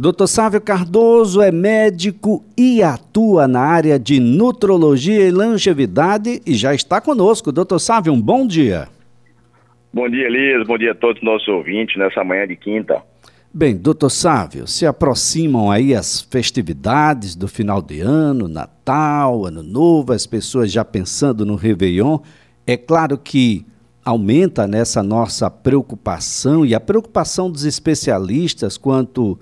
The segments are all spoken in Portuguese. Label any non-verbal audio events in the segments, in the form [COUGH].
Dr. Sávio Cardoso é médico e atua na área de nutrologia e longevidade e já está conosco. Dr. Sávio, um bom dia. Bom dia, Elias. Bom dia a todos os nossos ouvintes nessa manhã de quinta. Bem, doutor Sávio, se aproximam aí as festividades do final de ano, Natal, Ano Novo, as pessoas já pensando no Réveillon. É claro que aumenta nessa nossa preocupação e a preocupação dos especialistas quanto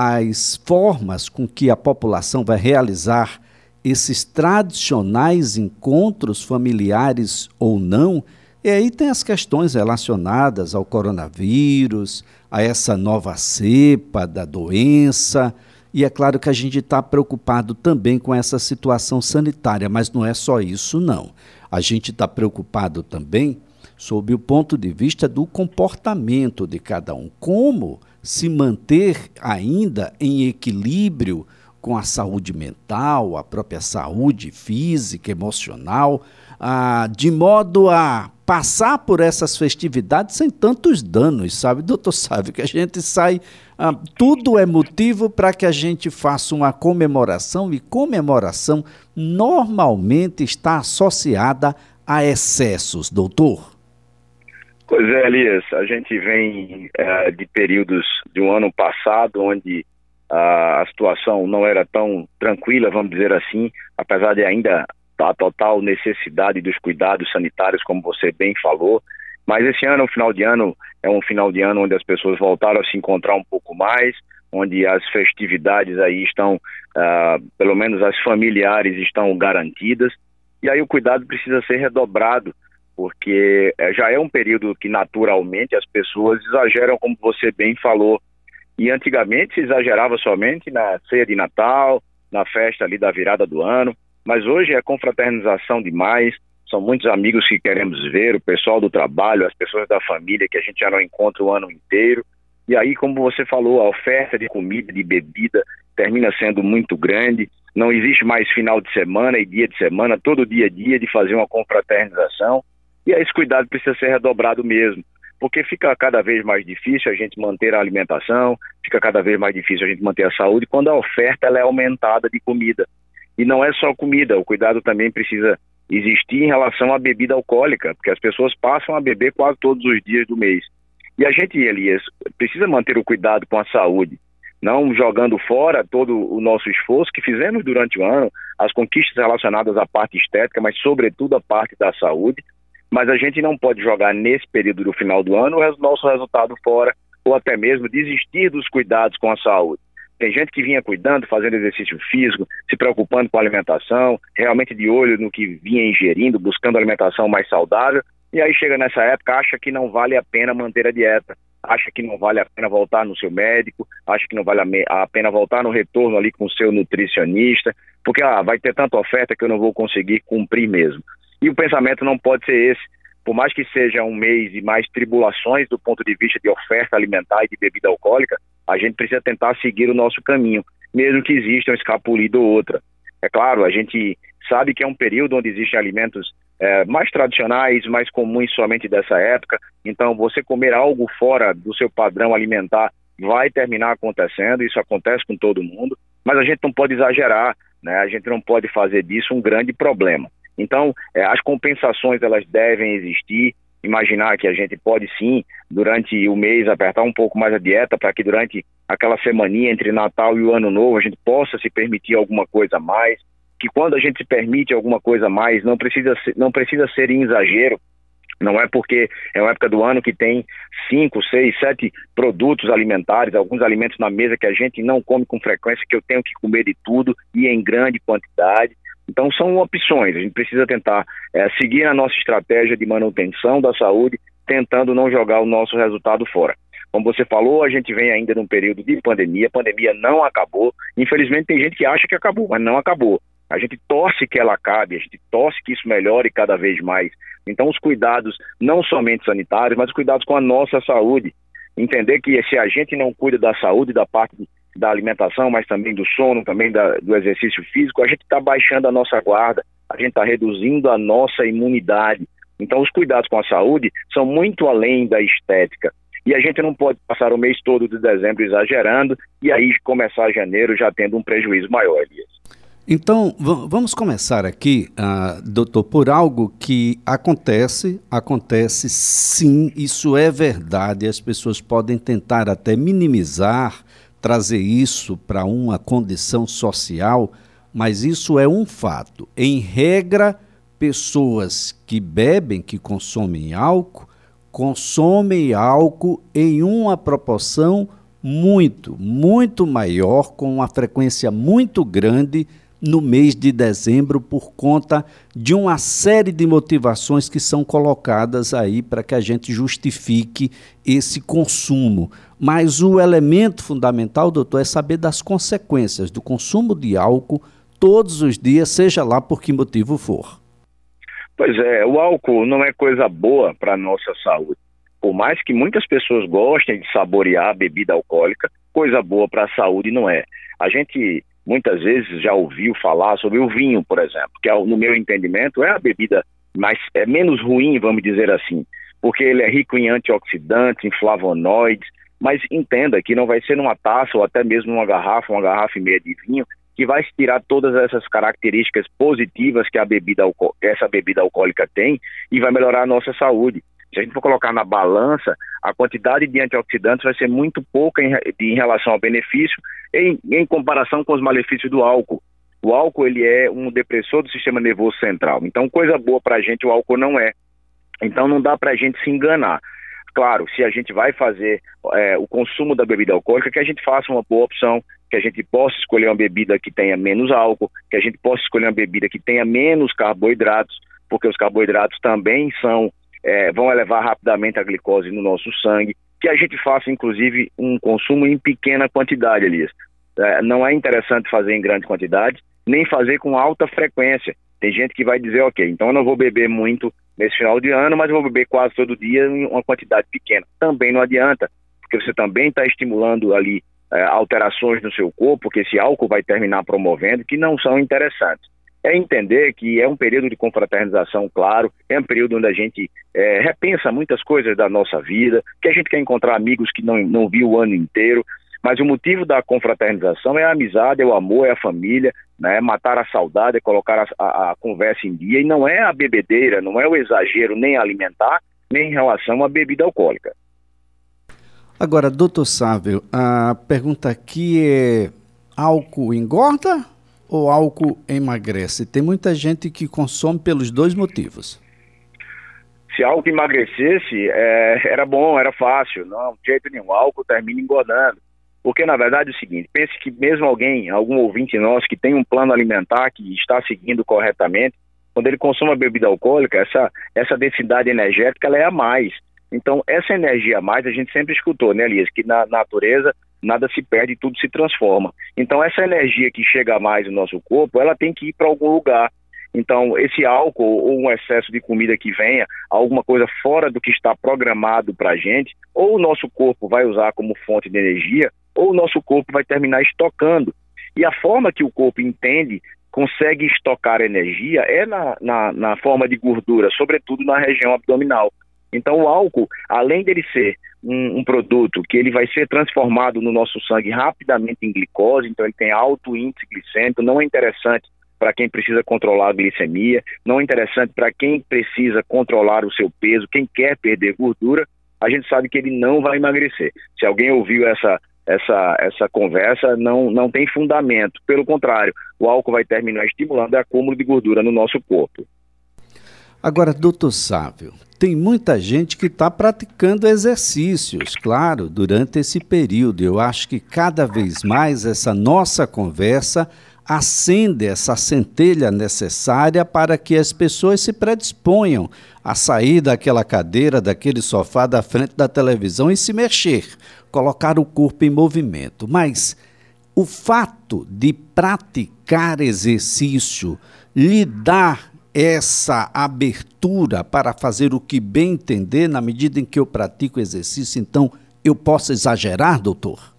às formas com que a população vai realizar esses tradicionais encontros familiares ou não. E aí tem as questões relacionadas ao coronavírus, a essa nova cepa da doença. E é claro que a gente está preocupado também com essa situação sanitária, mas não é só isso, não. A gente está preocupado também sob o ponto de vista do comportamento de cada um. Como se manter ainda em equilíbrio com a saúde mental, a própria saúde física, emocional, ah, de modo a passar por essas festividades sem tantos danos, sabe, [LAUGHS] doutor Sávio? Que a gente sai. Ah, tudo é motivo para que a gente faça uma comemoração, e comemoração normalmente está associada a excessos, doutor. Pois é, Elias, a gente vem é, de períodos de um ano passado onde a, a situação não era tão tranquila, vamos dizer assim, apesar de ainda a total necessidade dos cuidados sanitários, como você bem falou. Mas esse ano, o final de ano, é um final de ano onde as pessoas voltaram a se encontrar um pouco mais, onde as festividades aí estão, uh, pelo menos as familiares estão garantidas. E aí o cuidado precisa ser redobrado porque é, já é um período que naturalmente as pessoas exageram, como você bem falou. E antigamente se exagerava somente na ceia de Natal, na festa ali da virada do ano, mas hoje é confraternização demais. São muitos amigos que queremos ver, o pessoal do trabalho, as pessoas da família que a gente já não encontra o ano inteiro. E aí, como você falou, a oferta de comida, de bebida, termina sendo muito grande. Não existe mais final de semana e dia de semana, todo dia a dia de fazer uma confraternização. E esse cuidado precisa ser redobrado mesmo, porque fica cada vez mais difícil a gente manter a alimentação, fica cada vez mais difícil a gente manter a saúde quando a oferta ela é aumentada de comida. E não é só comida, o cuidado também precisa existir em relação à bebida alcoólica, porque as pessoas passam a beber quase todos os dias do mês. E a gente, Elias, precisa manter o cuidado com a saúde, não jogando fora todo o nosso esforço que fizemos durante o ano, as conquistas relacionadas à parte estética, mas sobretudo a parte da saúde, mas a gente não pode jogar nesse período do final do ano o nosso resultado fora ou até mesmo desistir dos cuidados com a saúde. Tem gente que vinha cuidando, fazendo exercício físico, se preocupando com a alimentação, realmente de olho no que vinha ingerindo, buscando alimentação mais saudável, e aí chega nessa época, acha que não vale a pena manter a dieta, acha que não vale a pena voltar no seu médico, acha que não vale a pena voltar no retorno ali com o seu nutricionista, porque ah, vai ter tanta oferta que eu não vou conseguir cumprir mesmo. E o pensamento não pode ser esse. Por mais que seja um mês de mais tribulações do ponto de vista de oferta alimentar e de bebida alcoólica, a gente precisa tentar seguir o nosso caminho, mesmo que exista um escapulido ou outra. É claro, a gente sabe que é um período onde existem alimentos é, mais tradicionais, mais comuns somente dessa época. Então, você comer algo fora do seu padrão alimentar vai terminar acontecendo, isso acontece com todo mundo, mas a gente não pode exagerar, né? a gente não pode fazer disso um grande problema. Então, é, as compensações elas devem existir. Imaginar que a gente pode sim, durante o mês, apertar um pouco mais a dieta para que durante aquela semaninha entre Natal e o Ano Novo a gente possa se permitir alguma coisa a mais. Que quando a gente se permite alguma coisa a mais, não precisa não precisa ser em exagero, não é porque é uma época do ano que tem cinco, seis, sete produtos alimentares, alguns alimentos na mesa que a gente não come com frequência, que eu tenho que comer de tudo e em grande quantidade. Então, são opções. A gente precisa tentar é, seguir a nossa estratégia de manutenção da saúde, tentando não jogar o nosso resultado fora. Como você falou, a gente vem ainda num período de pandemia, a pandemia não acabou. Infelizmente, tem gente que acha que acabou, mas não acabou. A gente torce que ela acabe, a gente torce que isso melhore cada vez mais. Então, os cuidados, não somente sanitários, mas os cuidados com a nossa saúde. Entender que se a gente não cuida da saúde, da parte da alimentação, mas também do sono, também da, do exercício físico, a gente está baixando a nossa guarda, a gente está reduzindo a nossa imunidade. Então, os cuidados com a saúde são muito além da estética. E a gente não pode passar o mês todo de dezembro exagerando e aí começar janeiro já tendo um prejuízo maior, Elias. Então, vamos começar aqui, uh, doutor, por algo que acontece, acontece sim, isso é verdade, as pessoas podem tentar até minimizar, trazer isso para uma condição social, mas isso é um fato. Em regra, pessoas que bebem, que consomem álcool, consomem álcool em uma proporção muito, muito maior, com uma frequência muito grande no mês de dezembro por conta de uma série de motivações que são colocadas aí para que a gente justifique esse consumo. Mas o elemento fundamental, doutor, é saber das consequências do consumo de álcool todos os dias, seja lá por que motivo for. Pois é, o álcool não é coisa boa para a nossa saúde. Por mais que muitas pessoas gostem de saborear a bebida alcoólica, coisa boa para a saúde não é. A gente muitas vezes já ouviu falar sobre o vinho, por exemplo, que no meu entendimento é a bebida mais é menos ruim, vamos dizer assim, porque ele é rico em antioxidantes, em flavonoides, mas entenda que não vai ser numa taça ou até mesmo numa garrafa, uma garrafa e meia de vinho, que vai tirar todas essas características positivas que a bebida essa bebida alcoólica tem e vai melhorar a nossa saúde. Se a gente for colocar na balança, a quantidade de antioxidantes vai ser muito pouca em, em relação ao benefício em, em comparação com os malefícios do álcool. O álcool ele é um depressor do sistema nervoso central. Então, coisa boa para a gente o álcool não é. Então, não dá para a gente se enganar. Claro, se a gente vai fazer é, o consumo da bebida alcoólica, que a gente faça uma boa opção, que a gente possa escolher uma bebida que tenha menos álcool, que a gente possa escolher uma bebida que tenha menos carboidratos, porque os carboidratos também são é, vão elevar rapidamente a glicose no nosso sangue, que a gente faça, inclusive, um consumo em pequena quantidade, Elias. É, não é interessante fazer em grande quantidade, nem fazer com alta frequência. Tem gente que vai dizer, ok, então eu não vou beber muito nesse final de ano, mas vou beber quase todo dia em uma quantidade pequena. Também não adianta, porque você também está estimulando ali é, alterações no seu corpo, que esse álcool vai terminar promovendo, que não são interessantes é entender que é um período de confraternização, claro, é um período onde a gente é, repensa muitas coisas da nossa vida, que a gente quer encontrar amigos que não, não viu o ano inteiro, mas o motivo da confraternização é a amizade, é o amor, é a família, né, é matar a saudade, é colocar a, a, a conversa em dia, e não é a bebedeira, não é o exagero nem alimentar, nem em relação à bebida alcoólica. Agora, doutor Sávio, a pergunta aqui é: álcool engorda ou álcool emagrece? Tem muita gente que consome pelos dois motivos. Se álcool emagrecesse, é, era bom, era fácil. Não, de jeito nenhum. álcool termina engordando. Porque, na verdade, é o seguinte: pense que mesmo alguém, algum ouvinte nosso que tem um plano alimentar que está seguindo corretamente, quando ele consome a bebida alcoólica, essa, essa densidade energética ela é a mais. Então, essa energia a mais, a gente sempre escutou, né, Elias, que na natureza nada se perde, tudo se transforma. Então, essa energia que chega mais no nosso corpo, ela tem que ir para algum lugar. Então, esse álcool ou um excesso de comida que venha, alguma coisa fora do que está programado para a gente, ou o nosso corpo vai usar como fonte de energia, ou o nosso corpo vai terminar estocando. E a forma que o corpo entende, consegue estocar energia, é na, na, na forma de gordura, sobretudo na região abdominal. Então, o álcool, além dele ser um, um, produto que ele vai ser transformado no nosso sangue rapidamente em glicose, então ele tem alto índice glicêmico, não é interessante para quem precisa controlar a glicemia, não é interessante para quem precisa controlar o seu peso, quem quer perder gordura, a gente sabe que ele não vai emagrecer. Se alguém ouviu essa essa, essa conversa não, não tem fundamento. Pelo contrário, o álcool vai terminar estimulando o acúmulo de gordura no nosso corpo. Agora, doutor Sávio, tem muita gente que está praticando exercícios, claro, durante esse período. Eu acho que cada vez mais essa nossa conversa acende essa centelha necessária para que as pessoas se predisponham a sair daquela cadeira, daquele sofá da frente da televisão e se mexer, colocar o corpo em movimento. Mas o fato de praticar exercício lhe dá essa abertura para fazer o que bem entender na medida em que eu pratico exercício, então eu posso exagerar, doutor?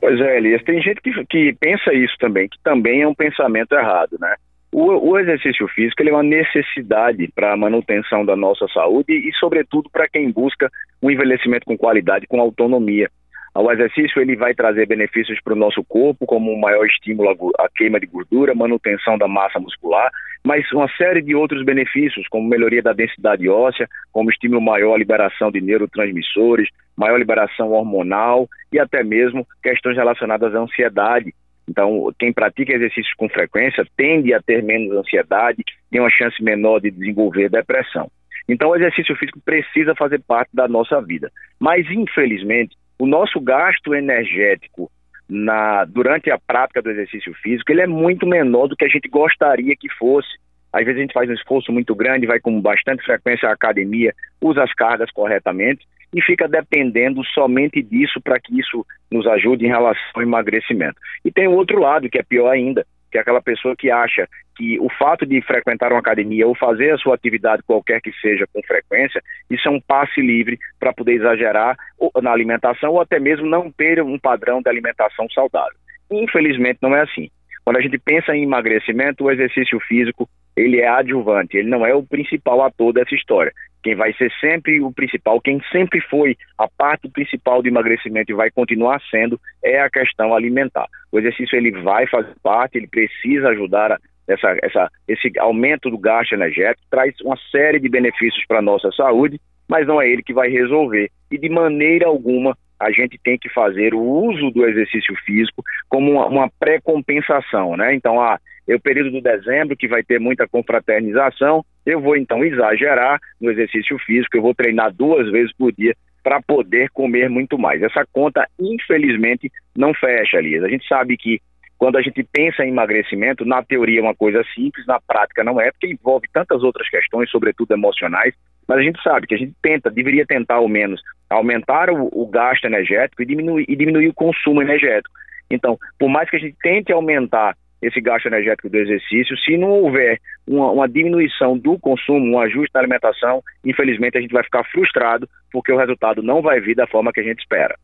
Pois é, Elias, tem gente que, que pensa isso também, que também é um pensamento errado, né? O, o exercício físico é uma necessidade para a manutenção da nossa saúde e, sobretudo, para quem busca um envelhecimento com qualidade, com autonomia. O exercício ele vai trazer benefícios para o nosso corpo, como um maior estímulo à queima de gordura, manutenção da massa muscular, mas uma série de outros benefícios, como melhoria da densidade óssea, como estímulo maior à liberação de neurotransmissores, maior liberação hormonal e até mesmo questões relacionadas à ansiedade. Então, quem pratica exercícios com frequência tende a ter menos ansiedade, tem uma chance menor de desenvolver depressão. Então, o exercício físico precisa fazer parte da nossa vida. Mas, infelizmente, o nosso gasto energético na, durante a prática do exercício físico ele é muito menor do que a gente gostaria que fosse. Às vezes a gente faz um esforço muito grande, vai com bastante frequência à academia, usa as cargas corretamente e fica dependendo somente disso para que isso nos ajude em relação ao emagrecimento. E tem o outro lado, que é pior ainda, que é aquela pessoa que acha que o fato de frequentar uma academia ou fazer a sua atividade qualquer que seja com frequência, isso é um passe livre para poder exagerar na alimentação ou até mesmo não ter um padrão de alimentação saudável. Infelizmente não é assim. Quando a gente pensa em emagrecimento, o exercício físico ele é adjuvante, ele não é o principal ator dessa história. Quem vai ser sempre o principal, quem sempre foi a parte principal do emagrecimento e vai continuar sendo, é a questão alimentar. O exercício ele vai fazer parte, ele precisa ajudar a, essa, essa, esse aumento do gasto energético, traz uma série de benefícios para a nossa saúde, mas não é ele que vai resolver. E de maneira alguma a gente tem que fazer o uso do exercício físico como uma, uma pré-compensação, né? Então, ah, é o período do dezembro que vai ter muita confraternização, eu vou então exagerar no exercício físico, eu vou treinar duas vezes por dia para poder comer muito mais. Essa conta, infelizmente, não fecha, Lias. A gente sabe que quando a gente pensa em emagrecimento, na teoria é uma coisa simples, na prática não é, porque envolve tantas outras questões, sobretudo emocionais, mas a gente sabe que a gente tenta, deveria tentar ao menos aumentar o, o gasto energético e diminuir, e diminuir o consumo energético. Então, por mais que a gente tente aumentar esse gasto energético do exercício. Se não houver uma, uma, diminuição do consumo, um ajuste na alimentação, infelizmente a gente vai ficar frustrado porque o resultado não vai vir da forma que a gente espera.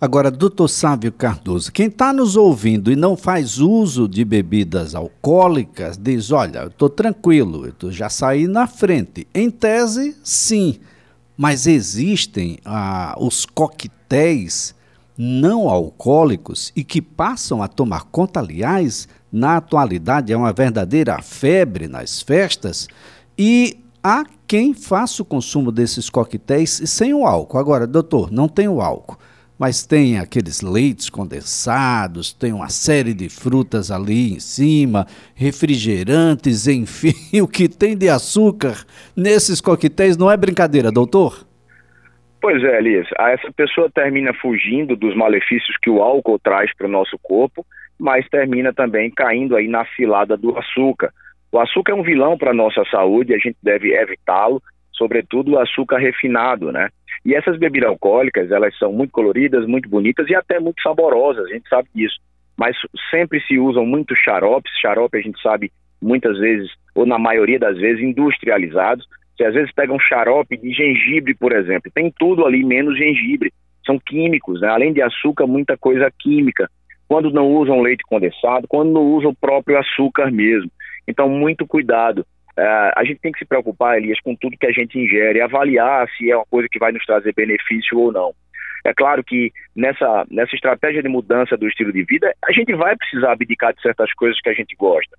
Agora, doutor Sávio Cardoso, quem está nos ouvindo e não faz uso de bebidas alcoólicas, diz: olha, eu estou tranquilo, eu já saí na frente. Em tese, sim, mas existem ah, os coquetéis não alcoólicos e que passam a tomar conta, aliás, na atualidade é uma verdadeira febre nas festas e há quem faça o consumo desses coquetéis sem o álcool. Agora, doutor, não tem o álcool, mas tem aqueles leites condensados, tem uma série de frutas ali em cima, refrigerantes, [LAUGHS] enfim, o que tem de açúcar nesses coquetéis não é brincadeira, doutor? Pois é, Elias. Essa pessoa termina fugindo dos malefícios que o álcool traz para o nosso corpo, mas termina também caindo aí na cilada do açúcar. O açúcar é um vilão para a nossa saúde, a gente deve evitá-lo, sobretudo o açúcar refinado, né? E essas bebidas alcoólicas, elas são muito coloridas, muito bonitas e até muito saborosas, a gente sabe disso. Mas sempre se usam muito xaropes, xarope a gente sabe muitas vezes, ou na maioria das vezes, industrializados, você às vezes pega um xarope de gengibre, por exemplo, tem tudo ali menos gengibre. São químicos, né? além de açúcar, muita coisa química. Quando não usam leite condensado, quando não usam o próprio açúcar mesmo. Então, muito cuidado. Uh, a gente tem que se preocupar, Elias, com tudo que a gente ingere, avaliar se é uma coisa que vai nos trazer benefício ou não. É claro que nessa, nessa estratégia de mudança do estilo de vida, a gente vai precisar abdicar de certas coisas que a gente gosta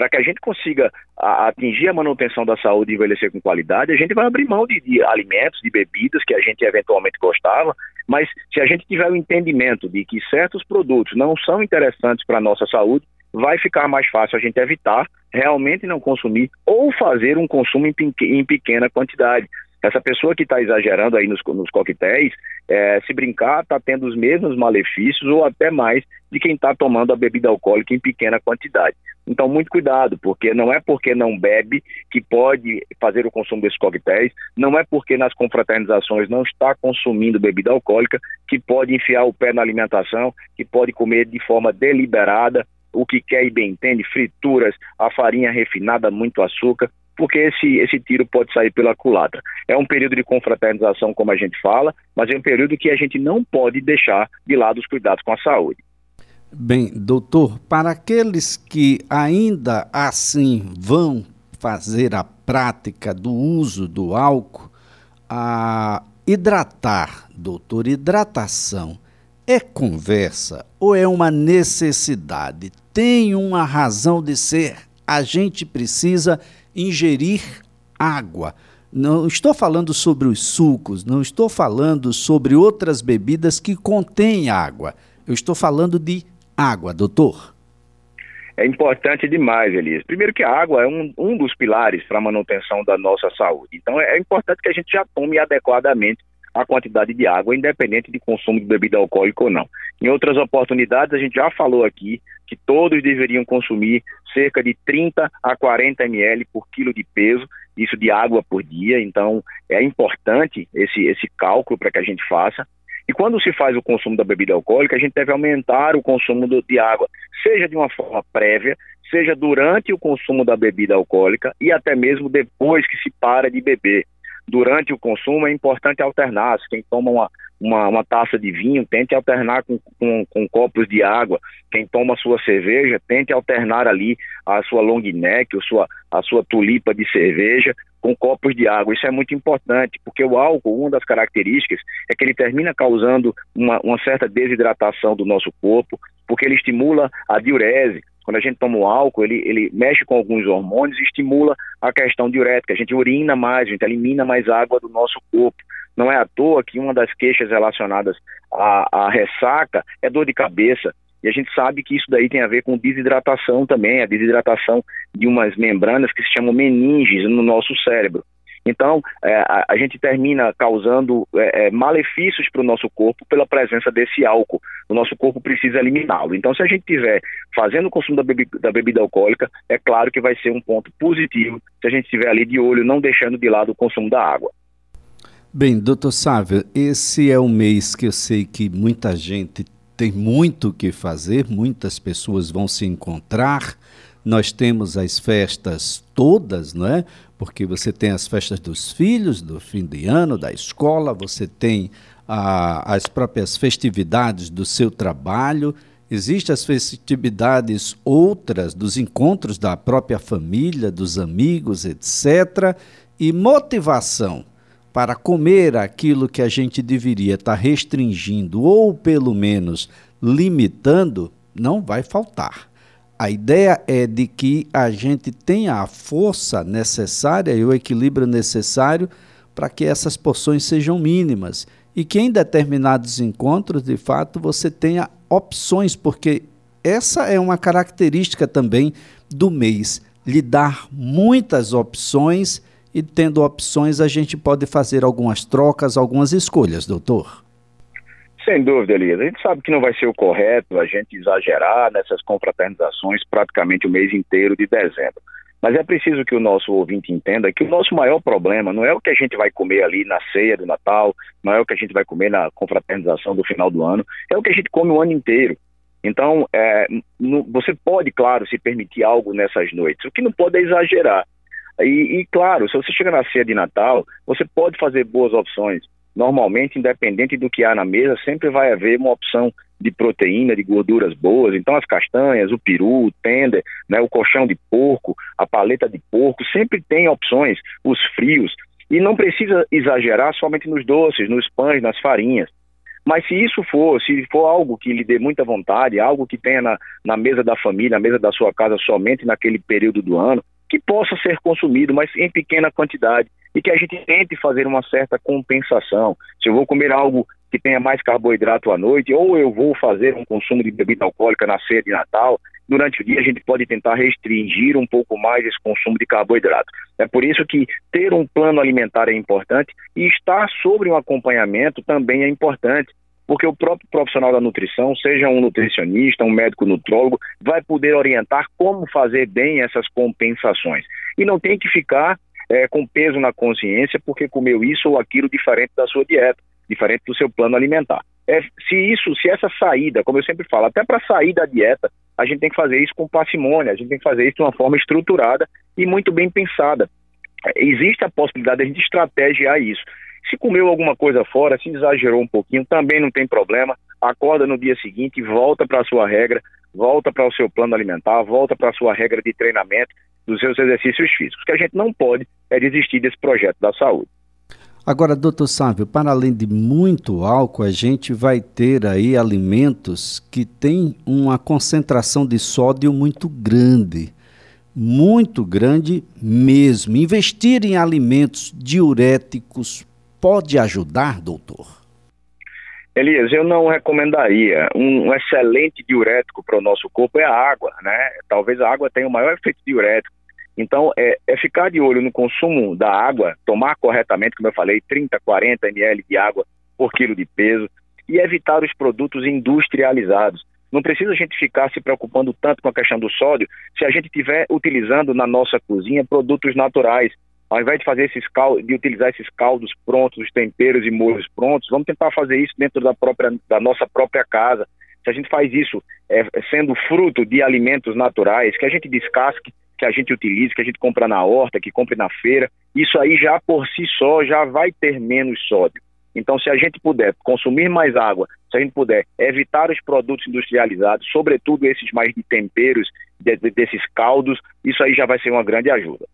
para que a gente consiga a, atingir a manutenção da saúde e envelhecer com qualidade, a gente vai abrir mão de, de, alimentos, de bebidas que a gente eventualmente gostava, mas se a gente tiver o entendimento de que certos produtos não são interessantes para a nossa saúde, vai ficar mais fácil a gente evitar, realmente não consumir ou fazer um consumo em, em pequena quantidade. Essa pessoa que está exagerando aí nos, nos coquetéis, é, se brincar, está tendo os mesmos malefícios ou até mais de quem está tomando a bebida alcoólica em pequena quantidade. Então, muito cuidado, porque não é porque não bebe que pode fazer o consumo desses coquetéis, não é porque nas confraternizações não está consumindo bebida alcoólica que pode enfiar o pé na alimentação, que pode comer de forma deliberada o que quer e bem entende, frituras, a farinha refinada, muito açúcar porque esse, esse tiro pode sair pela culatra. É um período de confraternização, como a gente fala, mas é um período que a gente não pode deixar de lado os cuidados com a saúde. Bem, doutor, para aqueles que ainda assim vão fazer a prática do uso do álcool, a hidratar, doutor, hidratação é conversa ou é uma necessidade? Tem uma razão de ser? A gente precisa ingerir água. Não estou falando sobre os sucos, não estou falando sobre outras bebidas que contêm água. Eu estou falando de água, doutor. É importante demais, Elias. Primeiro que a água é um, um dos pilares para a manutenção da nossa saúde. Então é importante que a gente já tome adequadamente a quantidade de água, independente de consumo de bebida alcoólica ou não. Em outras oportunidades, a gente já falou aqui que todos deveriam consumir cerca de 30 a 40 ml por quilo de peso, isso de água por dia. Então, é importante esse, esse cálculo para que a gente faça. E quando se faz o consumo da bebida alcoólica, a gente deve aumentar o consumo do, de água, seja de uma forma prévia, seja durante o consumo da bebida alcoólica e até mesmo depois que se para de beber durante o consumo é importante alternar. Se quem toma uma, uma, uma taça de vinho, tente alternar com, com, com, copos de água. Quem toma sua cerveja, tente alternar ali a sua long neck, a sua, a sua tulipa de cerveja com copos de água. Isso é muito importante, porque o álcool, uma das características é que ele termina causando uma, uma certa desidratação do nosso corpo, porque ele estimula a diurese, quando a gente toma o álcool, ele, ele mexe com alguns hormônios e estimula a questão diurética. A gente urina mais, a gente elimina mais água do nosso corpo. Não é à toa que uma das queixas relacionadas à, à ressaca é dor de cabeça. E a gente sabe que isso daí tem a ver com desidratação também, a desidratação de umas membranas que se chamam meninges no nosso cérebro. Então, é, a, a, gente termina causando é, é malefícios para o nosso corpo pela presença desse álcool. O nosso corpo precisa eliminá-lo. Então, se a gente estiver fazendo o consumo da, bebi da bebida alcoólica, é claro que vai ser um ponto positivo se a gente estiver ali de olho, não deixando de lado o consumo da água. Bem, doutor Sávio, esse é um mês que eu sei que muita gente tem muito que fazer, muitas pessoas vão se encontrar. Nós temos as festas todas, não é? porque você tem as festas dos filhos, do fim de ano, da escola, você tem a, as próprias festividades do seu trabalho, existem as festividades outras, dos encontros da própria família, dos amigos, etc. E motivação para comer aquilo que a gente deveria estar restringindo ou pelo menos limitando, não vai faltar. A ideia é de que a gente tenha a força necessária e o equilíbrio necessário para que essas porções sejam mínimas e que em determinados encontros, de fato, você tenha opções, porque essa é uma característica também do mês, lhe dar muitas opções e tendo opções a gente pode fazer algumas trocas, algumas escolhas, doutor. Sem dúvida, Elias. A gente sabe que não vai ser o correto a gente exagerar nessas confraternizações praticamente o mês inteiro de dezembro. Mas é preciso que o nosso ouvinte entenda que o nosso maior problema não é o que a gente vai comer ali na ceia do Natal, não é o que a gente vai comer na confraternização do final do ano, é o que a gente come o ano inteiro. Então, é, no, você pode, claro, se permitir algo nessas noites. O que não pode é exagerar. E, e, claro, se você chega na ceia de Natal, você pode fazer boas opções normalmente, independente do que há na mesa, sempre vai haver uma opção de proteína, de gorduras boas. Então, as castanhas, o peru, o tender, né, o colchão de porco, a paleta de porco, sempre tem opções, os frios. E não precisa exagerar somente nos doces, nos pães, nas farinhas. Mas se isso for, se for algo que lhe dê muita vontade, algo que tenha na, na mesa da família, na mesa da sua casa somente naquele período do ano, que possa ser consumido, mas em pequena quantidade, e que a gente tente fazer uma certa compensação. Se eu vou comer algo que tenha mais carboidrato à noite, ou eu vou fazer um consumo de bebida alcoólica na ceia de Natal, durante o dia a gente pode tentar restringir um pouco mais esse consumo de carboidrato. É por isso que ter um plano alimentar é importante e estar sobre um acompanhamento também é importante porque o próprio profissional da nutrição, seja um nutricionista, um médico nutrólogo, vai poder orientar como fazer bem essas compensações. E não tem que ficar é, com peso na consciência porque comeu isso ou aquilo diferente da sua dieta, diferente do seu plano alimentar. É, se isso, se essa saída, como eu sempre falo, até para sair da dieta, a gente tem que fazer isso com parcimônia, a gente tem que fazer isso de uma forma estruturada e muito bem pensada. Existe a possibilidade de a gente estrategiar isso. Se comeu alguma coisa fora, se exagerou um pouquinho, também não tem problema. acorda no dia seguinte, volta para a sua regra, volta para o seu plano alimentar, volta para a sua regra de treinamento dos seus exercícios físicos. O que a gente não pode é desistir desse projeto da saúde. Agora, doutor Sávio, para além de muito álcool, a gente vai ter aí alimentos que têm uma concentração de sódio muito grande. Muito grande mesmo. Investir em alimentos diuréticos pode ajudar, doutor? Elias, eu não recomendaria. Um, excelente diurético para o nosso corpo é a água, né? Talvez a água tenha o maior efeito diurético. Então, é, é, ficar de olho no consumo da água, tomar corretamente, como eu falei, 30, 40 ml de água por quilo de peso e evitar os produtos industrializados. Não precisa a gente ficar se preocupando tanto com a questão do sódio se a gente estiver utilizando na nossa cozinha produtos naturais. Ao invés de fazer esses caldos, de utilizar esses caldos prontos, os temperos e molhos prontos, vamos tentar fazer isso dentro da, própria, da nossa própria casa. Se a gente faz isso é, sendo fruto de alimentos naturais, que a gente descasque, que a gente utilize, que a gente compra na horta, que compre na feira, isso aí já por si só já vai ter menos sódio. Então, se a gente puder consumir mais água, se a gente puder evitar os produtos industrializados, sobretudo esses mais de temperos, de, de, desses caldos, isso aí já vai ser uma grande ajuda.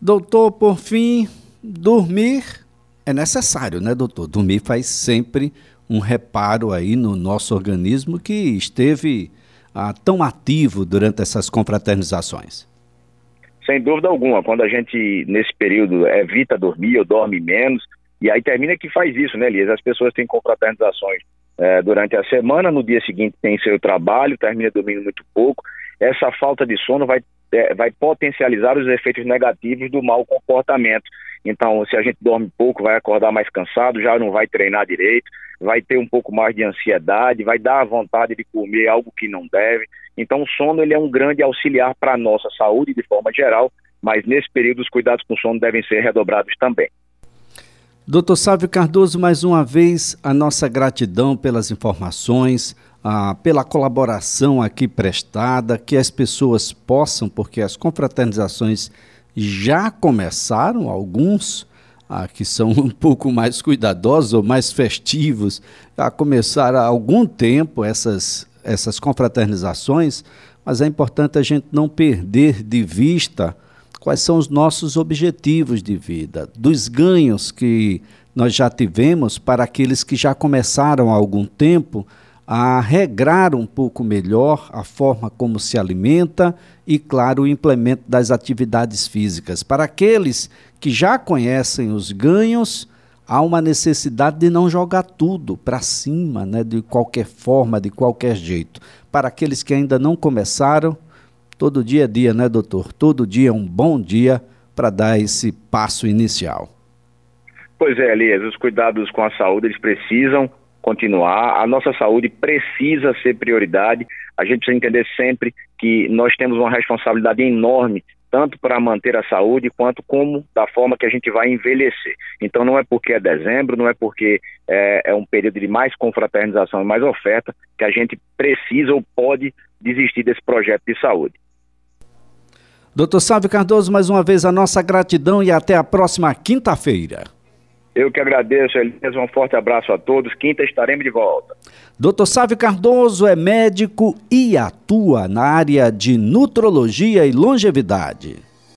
Doutor, por fim, dormir é necessário, né, doutor? Dormir faz sempre um reparo aí no nosso organismo que esteve ah, tão ativo durante essas confraternizações. Sem dúvida alguma, quando a gente, nesse período, evita dormir ou dorme menos, e aí termina que faz isso, né, Elias? As pessoas têm confraternizações é, durante a semana, no dia seguinte tem seu trabalho, termina dormindo muito pouco. Essa falta de sono vai é, vai potencializar os efeitos negativos do mau comportamento. Então, se a gente dorme pouco, vai acordar mais cansado, já não vai treinar direito, vai ter um pouco mais de ansiedade, vai dar vontade de comer algo que não deve. Então, o sono ele é um grande auxiliar para a nossa saúde de forma geral, mas nesse período os cuidados com o sono devem ser redobrados também. Doutor Sávio Cardoso, mais uma vez, a nossa gratidão pelas informações, ah, pela colaboração aqui prestada, que as pessoas possam, porque as confraternizações já começaram, alguns ah, que são um pouco mais cuidadosos ou mais festivos, já começaram há algum tempo essas, essas confraternizações, mas é importante a gente não perder de vista quais são os nossos objetivos de vida, dos ganhos que nós já tivemos para aqueles que já começaram há algum tempo a regrar um pouco melhor a forma como se alimenta e, claro, o implemento das atividades físicas. Para aqueles que já conhecem os ganhos, há uma necessidade de não jogar tudo para cima, né, de qualquer forma, de qualquer jeito. Para aqueles que ainda não começaram, todo dia é dia, né, doutor? Todo dia é um bom dia para dar esse passo inicial. Pois é, Elias, os cuidados com a saúde, eles precisam continuar. A nossa saúde precisa ser prioridade. A gente precisa entender sempre que nós temos uma responsabilidade enorme tanto para manter a saúde quanto como da forma que a gente vai envelhecer. Então não é porque é dezembro, não é porque é, é um período de mais confraternização e mais oferta que a gente precisa ou pode desistir desse projeto de saúde. Doutor Sávio Cardoso, mais uma vez a nossa gratidão e até a próxima quinta-feira. Eu que agradeço, Elias. Um forte abraço a todos. Quinta estaremos de volta. Doutor Sávio Cardoso é médico e atua na área de nutrologia e longevidade.